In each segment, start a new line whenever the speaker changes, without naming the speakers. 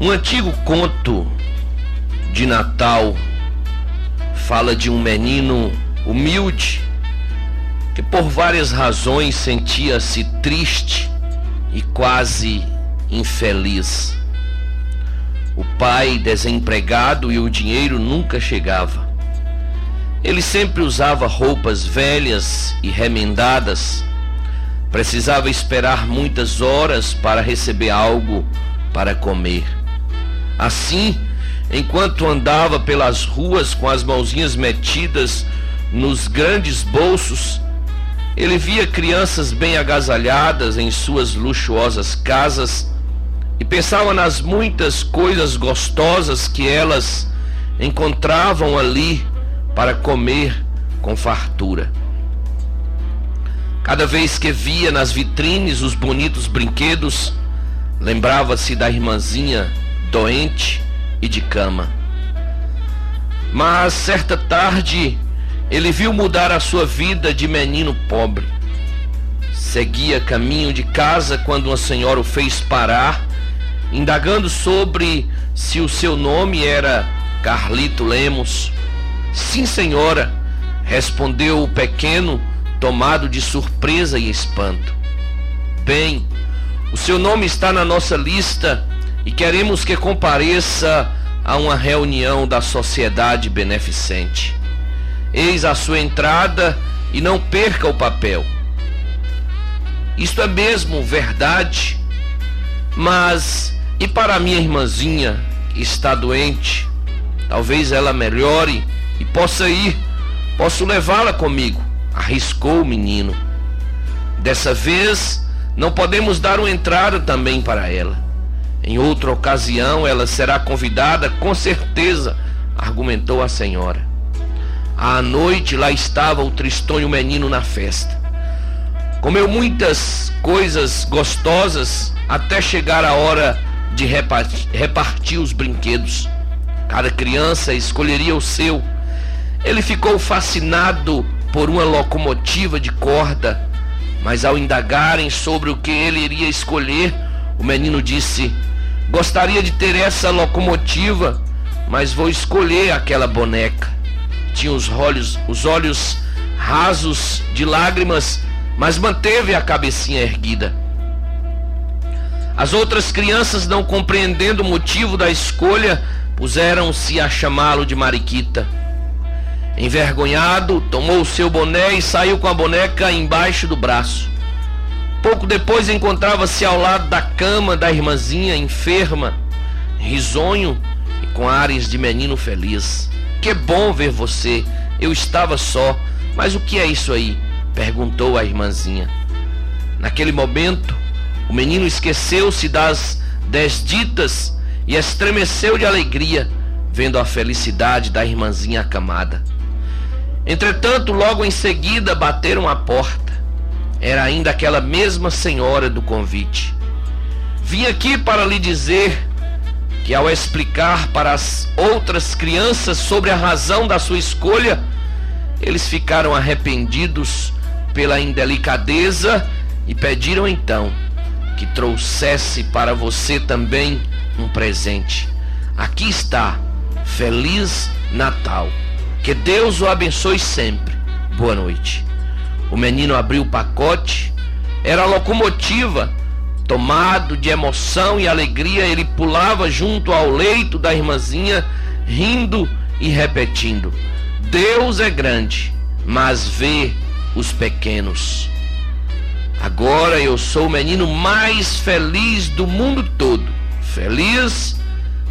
Um antigo conto de Natal fala de um menino humilde que por várias razões sentia-se triste e quase infeliz. O pai desempregado e o dinheiro nunca chegava. Ele sempre usava roupas velhas e remendadas. Precisava esperar muitas horas para receber algo para comer. Assim, enquanto andava pelas ruas com as mãozinhas metidas nos grandes bolsos, ele via crianças bem agasalhadas em suas luxuosas casas e pensava nas muitas coisas gostosas que elas encontravam ali para comer com fartura. Cada vez que via nas vitrines os bonitos brinquedos, lembrava-se da irmãzinha doente e de cama. Mas certa tarde ele viu mudar a sua vida de menino pobre. Seguia caminho de casa quando uma senhora o fez parar, indagando sobre se o seu nome era Carlito Lemos. Sim, senhora, respondeu o pequeno, tomado de surpresa e espanto. Bem, o seu nome está na nossa lista e queremos que compareça a uma reunião da sociedade beneficente. Eis a sua entrada e não perca o papel. Isto é mesmo verdade, mas e para minha irmãzinha que está doente? Talvez ela melhore e possa ir. Posso levá-la comigo, arriscou o menino. Dessa vez, não podemos dar uma entrada também para ela. Em outra ocasião ela será convidada, com certeza, argumentou a senhora. À noite lá estava o tristonho menino na festa. Comeu muitas coisas gostosas até chegar a hora de repartir, repartir os brinquedos. Cada criança escolheria o seu. Ele ficou fascinado por uma locomotiva de corda, mas ao indagarem sobre o que ele iria escolher, o menino disse: Gostaria de ter essa locomotiva, mas vou escolher aquela boneca. Tinha os olhos, os olhos rasos de lágrimas, mas manteve a cabecinha erguida. As outras crianças, não compreendendo o motivo da escolha, puseram-se a chamá-lo de Mariquita. Envergonhado, tomou o seu boné e saiu com a boneca embaixo do braço. Pouco depois encontrava-se ao lado da cama da irmãzinha enferma, risonho e com ares de menino feliz. Que bom ver você. Eu estava só. Mas o que é isso aí? perguntou a irmãzinha. Naquele momento, o menino esqueceu-se das desditas e estremeceu de alegria, vendo a felicidade da irmãzinha acamada. Entretanto, logo em seguida bateram a porta era ainda aquela mesma senhora do convite. Vim aqui para lhe dizer que, ao explicar para as outras crianças sobre a razão da sua escolha, eles ficaram arrependidos pela indelicadeza e pediram então que trouxesse para você também um presente. Aqui está. Feliz Natal. Que Deus o abençoe sempre. Boa noite. O menino abriu o pacote, era a locomotiva. Tomado de emoção e alegria, ele pulava junto ao leito da irmãzinha, rindo e repetindo: Deus é grande, mas vê os pequenos. Agora eu sou o menino mais feliz do mundo todo. Feliz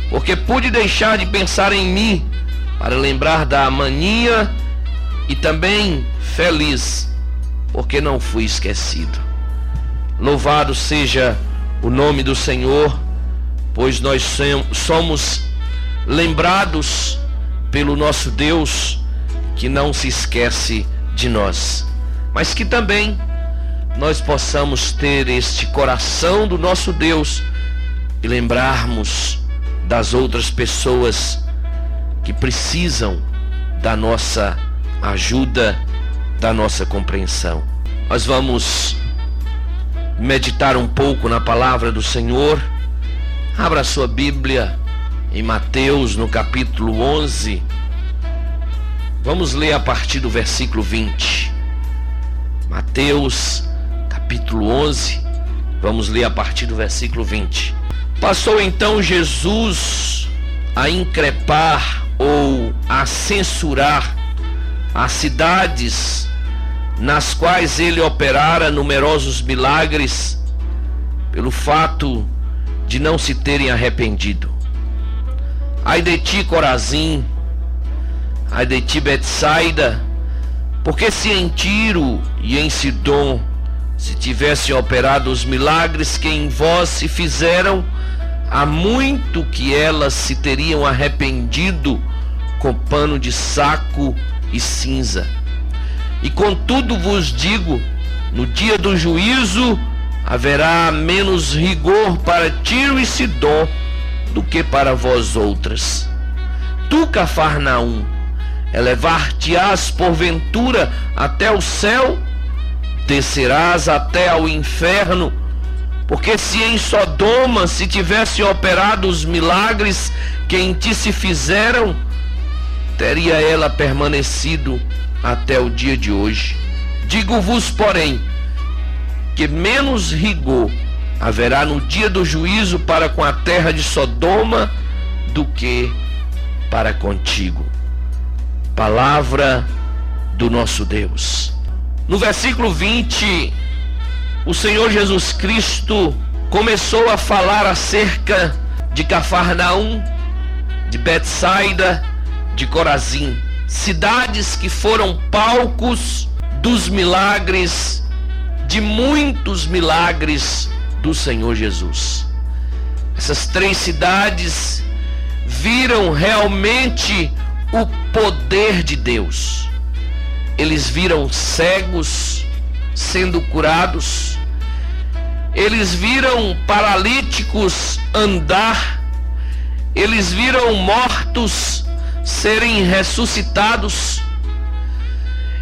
porque pude deixar de pensar em mim para lembrar da maninha e também feliz porque não fui esquecido. Louvado seja o nome do Senhor, pois nós somos lembrados pelo nosso Deus que não se esquece de nós, mas que também nós possamos ter este coração do nosso Deus e lembrarmos das outras pessoas que precisam da nossa ajuda da nossa compreensão. Nós vamos meditar um pouco na palavra do Senhor, Abra sua Bíblia em Mateus, no capítulo 11. Vamos ler a partir do versículo 20. Mateus, capítulo 11. Vamos ler a partir do versículo 20. Passou então Jesus a increpar ou a censurar as cidades nas quais ele operara numerosos milagres pelo fato de não se terem arrependido. Ai de ti, Corazim, ai de ti, Betsaida, porque se em Tiro e em Sidom se tivessem operado os milagres que em vós se fizeram, há muito que elas se teriam arrependido com pano de saco e cinza. E contudo vos digo, no dia do juízo, haverá menos rigor para Tiro e Sidom do que para vós outras. Tu, Cafarnaum, elevar-te-ás porventura até o céu, descerás até ao inferno, porque se em Sodoma se tivessem operado os milagres que em ti se fizeram, teria ela permanecido até o dia de hoje. Digo-vos, porém, que menos rigor haverá no dia do juízo para com a terra de Sodoma do que para contigo. Palavra do nosso Deus. No versículo 20, o Senhor Jesus Cristo começou a falar acerca de Cafarnaum, de Betsaida, de Corazim, cidades que foram palcos dos milagres de muitos milagres do Senhor Jesus. Essas três cidades viram realmente o poder de Deus. Eles viram cegos sendo curados, eles viram paralíticos andar, eles viram mortos serem ressuscitados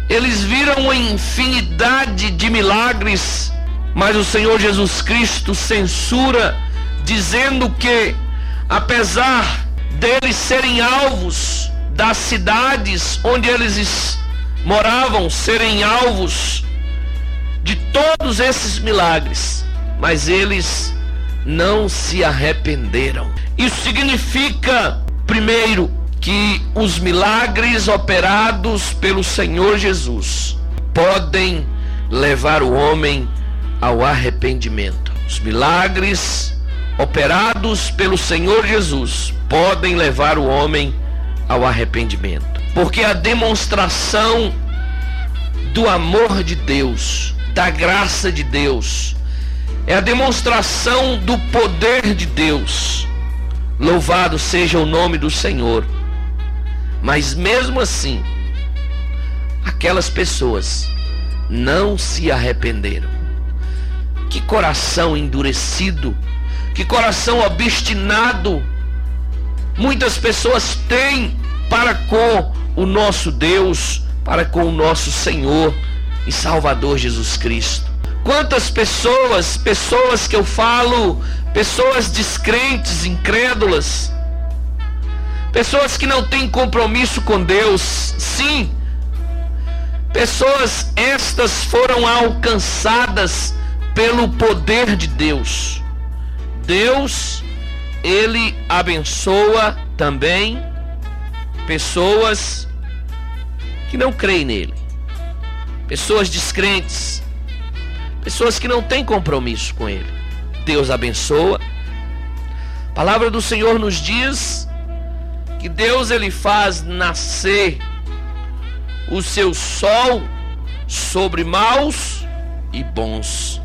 eles viram uma infinidade de milagres, mas o Senhor Jesus Cristo censura, dizendo que, apesar deles serem alvos das cidades onde eles moravam, serem alvos de todos esses milagres, mas eles não se arrependeram. Isso significa, primeiro, que os milagres operados pelo Senhor Jesus podem levar o homem ao arrependimento. Os milagres operados pelo Senhor Jesus podem levar o homem ao arrependimento. Porque a demonstração do amor de Deus, da graça de Deus, é a demonstração do poder de Deus. Louvado seja o nome do Senhor. Mas mesmo assim, aquelas pessoas não se arrependeram. Que coração endurecido, que coração obstinado muitas pessoas têm para com o nosso Deus, para com o nosso Senhor e Salvador Jesus Cristo. Quantas pessoas, pessoas que eu falo, pessoas descrentes, incrédulas, pessoas que não têm compromisso com Deus, sim, pessoas estas foram alcançadas pelo poder de Deus. Deus, ele abençoa também pessoas que não creem nele, pessoas descrentes, pessoas que não têm compromisso com ele. Deus abençoa. A palavra do Senhor nos diz que Deus ele faz nascer o seu sol sobre maus e bons.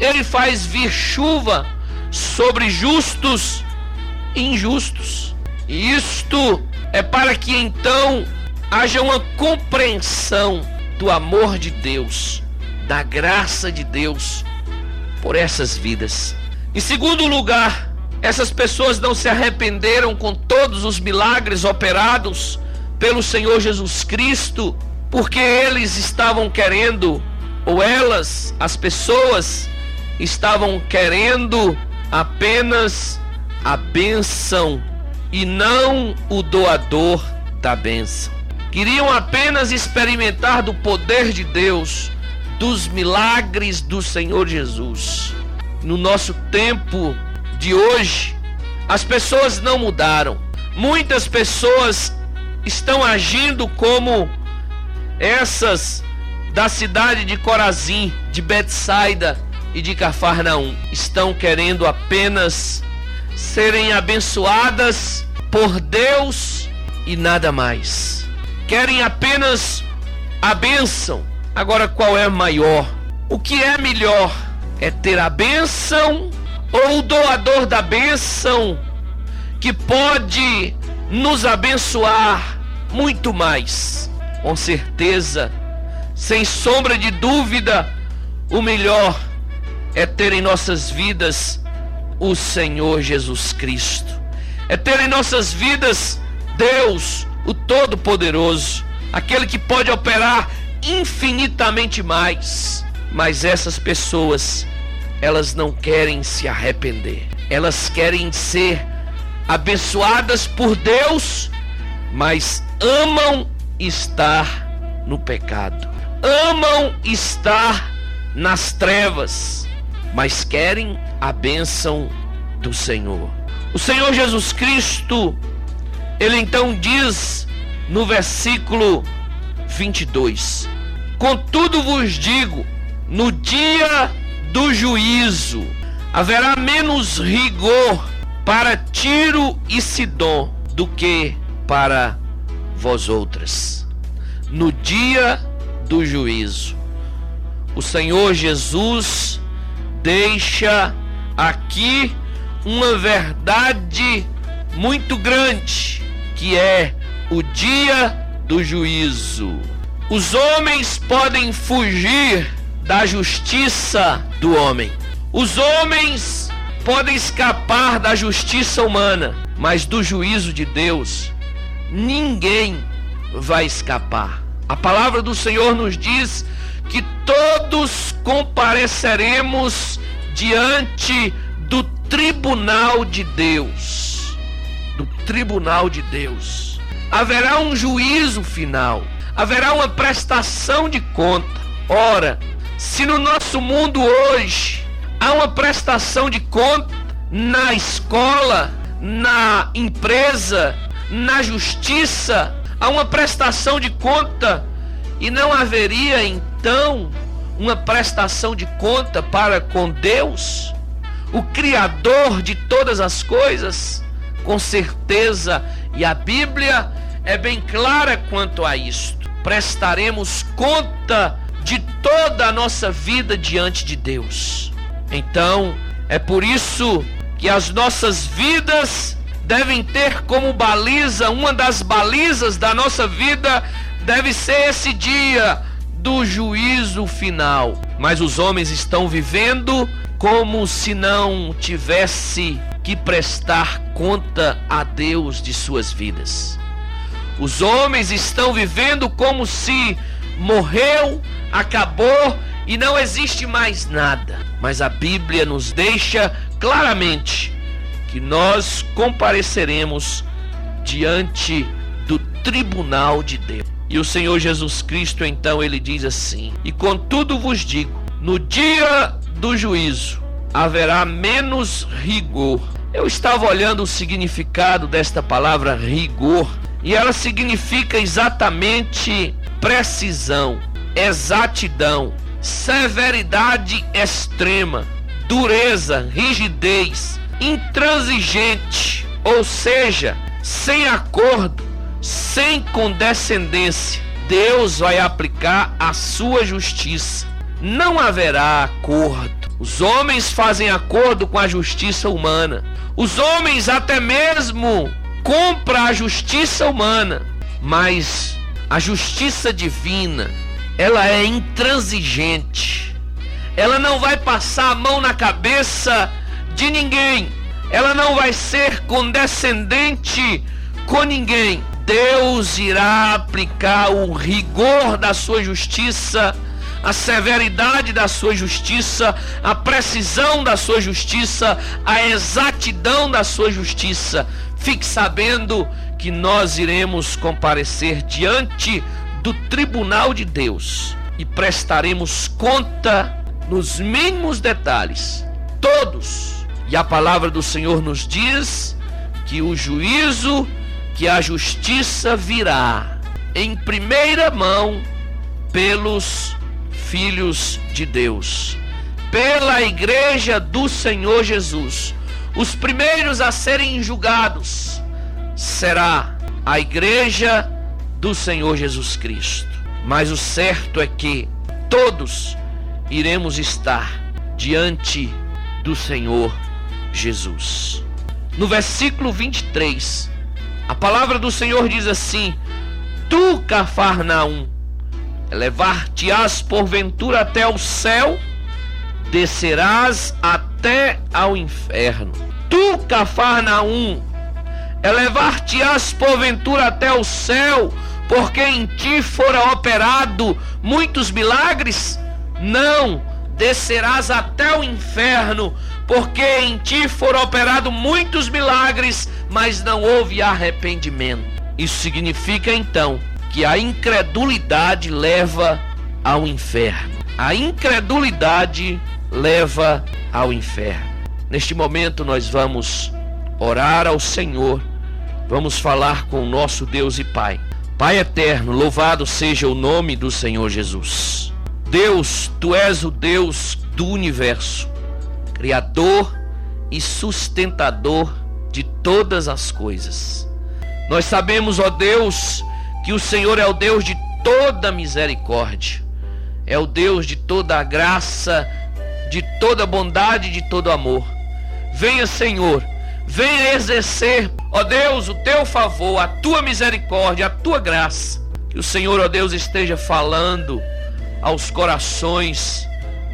Ele faz vir chuva sobre justos e injustos. E isto é para que então haja uma compreensão do amor de Deus, da graça de Deus por essas vidas. Em segundo lugar, essas pessoas não se arrependeram com todos os milagres operados pelo Senhor Jesus Cristo, porque eles estavam querendo, ou elas, as pessoas, estavam querendo apenas a bênção e não o doador da bênção. Queriam apenas experimentar do poder de Deus, dos milagres do Senhor Jesus. No nosso tempo de hoje, as pessoas não mudaram. Muitas pessoas estão agindo como essas da cidade de Corazim, de Betsaida e de Cafarnaum. Estão querendo apenas serem abençoadas por Deus e nada mais. Querem apenas a bênção. Agora, qual é maior? O que é melhor? É ter a bênção ou o doador da bênção que pode nos abençoar muito mais? Com certeza, sem sombra de dúvida, o melhor é ter em nossas vidas o Senhor Jesus Cristo. É ter em nossas vidas Deus, o Todo-Poderoso, aquele que pode operar infinitamente mais. Mas essas pessoas, elas não querem se arrepender. Elas querem ser abençoadas por Deus, mas amam estar no pecado. Amam estar nas trevas mas querem a bênção do Senhor. O Senhor Jesus Cristo, ele então diz no versículo 22: Contudo vos digo, no dia do juízo haverá menos rigor para Tiro e Sidom do que para vós outras. No dia do juízo, o Senhor Jesus deixa aqui uma verdade muito grande, que é o dia do juízo. Os homens podem fugir da justiça do homem. Os homens podem escapar da justiça humana, mas do juízo de Deus ninguém vai escapar. A palavra do Senhor nos diz que todos compareceremos diante do tribunal de Deus. Do tribunal de Deus. Haverá um juízo final, haverá uma prestação de conta. Ora, se no nosso mundo hoje há uma prestação de conta na escola, na empresa, na justiça, há uma prestação de conta e não haveria então uma prestação de conta para com Deus, o Criador de todas as coisas? Com certeza, e a Bíblia é bem clara quanto a isto. Prestaremos conta de toda a nossa vida diante de Deus. Então, é por isso que as nossas vidas devem ter como baliza, uma das balizas da nossa vida deve ser esse dia do juízo final. Mas os homens estão vivendo como se não tivesse que prestar conta a Deus de suas vidas. Os homens estão vivendo como se morreu, acabou e não existe mais nada. Mas a Bíblia nos deixa claramente que nós compareceremos diante do tribunal de Deus. E o Senhor Jesus Cristo, então, ele diz assim: E contudo vos digo, no dia do juízo haverá menos rigor. Eu estava olhando o significado desta palavra rigor, e ela significa exatamente precisão, exatidão, severidade extrema, dureza, rigidez, intransigente, ou seja, sem acordo, sem condescendência, Deus vai aplicar a sua justiça. Não haverá acordo. Os homens fazem acordo com a justiça humana. Os homens até mesmo compram a justiça humana, mas a justiça divina, ela é intransigente. Ela não vai passar a mão na cabeça de ninguém. Ela não vai ser condescendente com ninguém. Deus irá aplicar o rigor da sua justiça a severidade da sua justiça, a precisão da sua justiça, a exatidão da sua justiça. Fique sabendo que nós iremos comparecer diante do tribunal de Deus e prestaremos conta nos mínimos detalhes, todos. E a palavra do Senhor nos diz que o juízo, que a justiça virá em primeira mão pelos filhos de Deus, pela igreja do Senhor Jesus. Os primeiros a serem julgados será a igreja do Senhor Jesus Cristo. Mas o certo é que todos iremos estar diante do Senhor Jesus. No versículo 23, a palavra do Senhor diz assim: Tu, Cafarnaum, elevar-te-ás porventura até o céu, descerás até ao inferno. Tu, Cafarnaum, elevar-te-ás porventura até o céu, porque em ti fora operado muitos milagres? Não, descerás até o inferno, porque em ti foram operados muitos milagres, mas não houve arrependimento. Isso significa então que a incredulidade leva ao inferno. A incredulidade leva ao inferno. Neste momento nós vamos orar ao Senhor, vamos falar com o nosso Deus e Pai. Pai eterno, louvado seja o nome do Senhor Jesus. Deus, tu és o Deus do universo, Criador e sustentador de todas as coisas. Nós sabemos, ó Deus, que o Senhor é o Deus de toda misericórdia, é o Deus de toda a graça, de toda bondade, de todo amor. Venha, Senhor, venha exercer, ó Deus, o teu favor, a tua misericórdia, a tua graça. Que o Senhor, ó Deus, esteja falando aos corações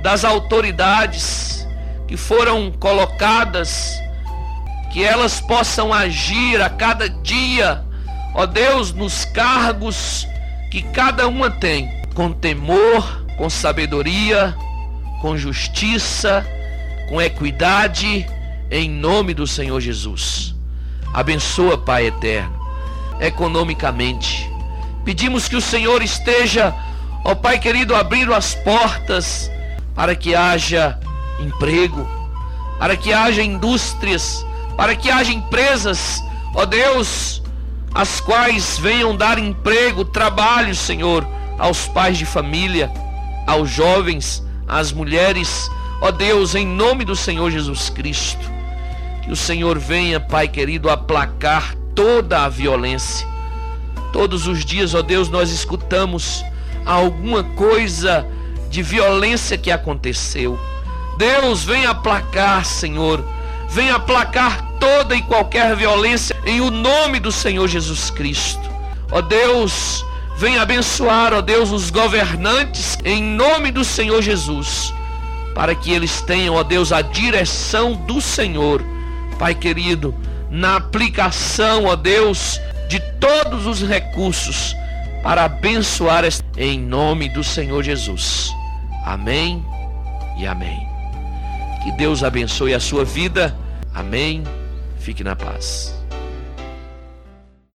das autoridades que foram colocadas, que elas possam agir a cada dia ó Deus, nos cargos que cada uma tem, com temor, com sabedoria, com justiça, com equidade, em nome do Senhor Jesus. Abençoa, Pai eterno, economicamente. Pedimos que o Senhor esteja, ó Pai querido, abrindo as portas para que haja emprego, para que haja indústrias, para que haja empresas, ó Deus, as quais venham dar emprego, trabalho, Senhor, aos pais de família, aos jovens, às mulheres, ó Deus, em nome do Senhor Jesus Cristo. Que o Senhor venha, Pai querido, aplacar toda a violência. Todos os dias, ó Deus, nós escutamos alguma coisa de violência que aconteceu. Deus, venha aplacar, Senhor. Venha aplacar toda e qualquer violência em o nome do Senhor Jesus Cristo. Ó Deus, venha abençoar, ó Deus, os governantes em nome do Senhor Jesus, para que eles tenham, ó Deus, a direção do Senhor, Pai querido, na aplicação, ó Deus, de todos os recursos para abençoar em nome do Senhor Jesus. Amém e amém. Que Deus abençoe a sua vida. Amém Fique na paz.